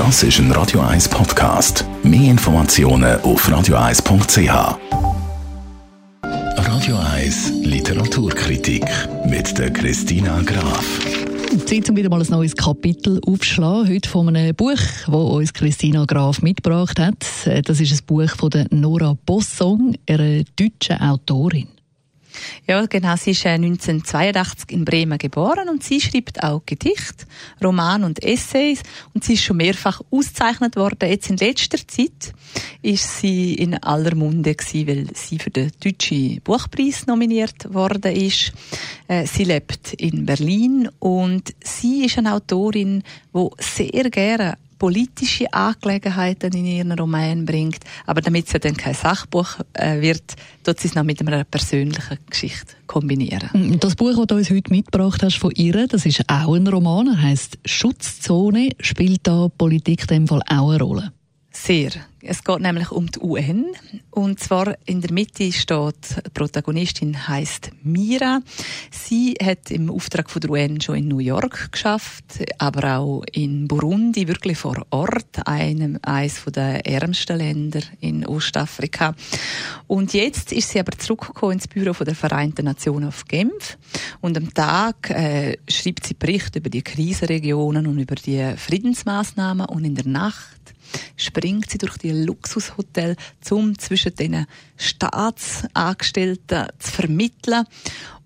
Das ist ein Radio 1 Podcast. Mehr Informationen auf radio1.ch. Radio 1 Literaturkritik mit der Christina Graf. Zeit, um wieder mal ein neues Kapitel aufzuschlagen. Heute von einem Buch, das uns Christina Graf mitgebracht hat. Das ist ein Buch von Nora Bossong, einer deutschen Autorin. Ja, genau. Sie ist 1982 äh, in Bremen geboren und sie schreibt auch Gedichte, Roman und Essays und sie ist schon mehrfach ausgezeichnet worden. Jetzt in letzter Zeit ist sie in aller Munde gewesen, weil sie für den Deutschen Buchpreis nominiert worden ist. Äh, sie lebt in Berlin und sie ist eine Autorin, die sehr gerne politische Angelegenheiten in ihren Roman bringt. Aber damit es ja dann kein Sachbuch äh, wird, tut sie es noch mit einer persönlichen Geschichte kombinieren. Mm, das Buch, das du uns heute mitgebracht hast von ihr, das ist auch ein Roman. Er heißt Schutzzone. Spielt da Politik in dem Fall auch eine Rolle? Sehr. Es geht nämlich um die UN. Und zwar in der Mitte steht, die Protagonistin heißt Mira. Sie hat im Auftrag von der UN schon in New York geschafft, aber auch in Burundi, wirklich vor Ort, einem, eines der ärmsten Länder in Ostafrika. Und jetzt ist sie aber zurückgekommen ins Büro der Vereinten Nationen auf Genf. Und am Tag äh, schreibt sie Berichte über die Krisenregionen und über die Friedensmaßnahmen. Und in der Nacht springt sie durch die Luxushotel, um zwischen den Staatsangestellten zu vermitteln.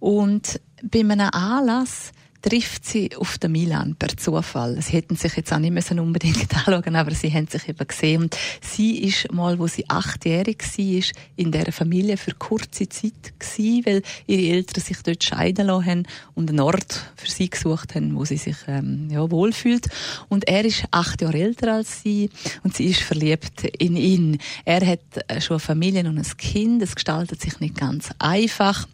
Und bei einem Anlass trifft sie auf den Milan per Zufall. Sie hätten sich jetzt auch nicht müssen unbedingt anschauen, aber sie haben sich eben gesehen. Und sie ist mal, wo sie achtjährig war, in dieser Familie für kurze Zeit gewesen, weil ihre Eltern sich dort scheiden lassen haben und einen Ort für sie gesucht haben, wo sie sich ähm, ja, wohlfühlt. Und er ist acht Jahre älter als sie und sie ist verliebt in ihn. Er hat äh, schon eine Familie und ein Kind. Es gestaltet sich nicht ganz einfach.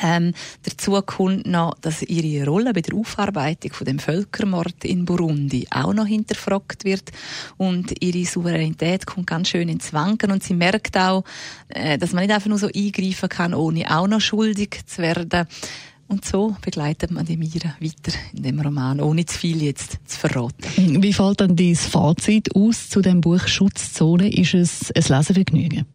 Ähm, dazu kommt noch, dass ihre Rolle bei der Aufarbeitung von dem Völkermord in Burundi auch noch hinterfragt wird und ihre Souveränität kommt ganz schön ins Wanken und sie merkt auch, äh, dass man nicht einfach nur so eingreifen kann, ohne auch noch schuldig zu werden. Und so begleitet man die Mira weiter in dem Roman, ohne zu viel jetzt zu verraten. Wie fällt dann dein Fazit aus zu dem Buch Schutzzone? Ist es ein Lesevergnügen?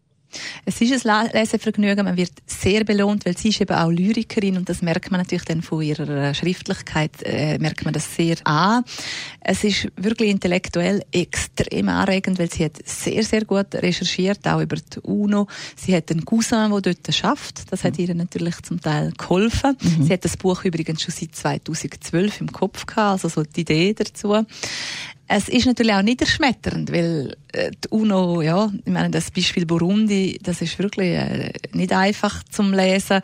Es ist ein Lesevergnügen, man wird sehr belohnt, weil sie ist eben auch Lyrikerin und das merkt man natürlich dann von ihrer äh, Schriftlichkeit, äh, merkt man das sehr an. Es ist wirklich intellektuell extrem anregend, weil sie hat sehr, sehr gut recherchiert, auch über die UNO. Sie hat einen Cousin, der dort schafft. Das hat mhm. ihr natürlich zum Teil geholfen. Mhm. Sie hat das Buch übrigens schon seit 2012 im Kopf gehabt, also so die Idee dazu. Es ist natürlich auch niederschmetternd, weil äh, die UNO, ja, ich meine, das Beispiel Burundi, das ist wirklich äh, nicht einfach zum Lesen,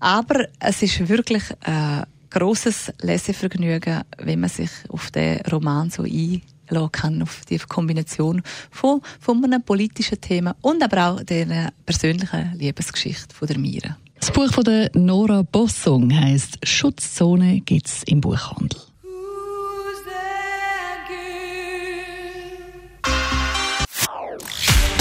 aber es ist wirklich äh, großes Lesevergnügen, wenn man sich auf den Roman so einlassen kann, auf die Kombination von, von einem politischen Thema und aber auch der persönlichen Liebesgeschichte von der Mira. Das Buch von der Nora Bossung heißt Schutzzone gibt's im Buchhandel.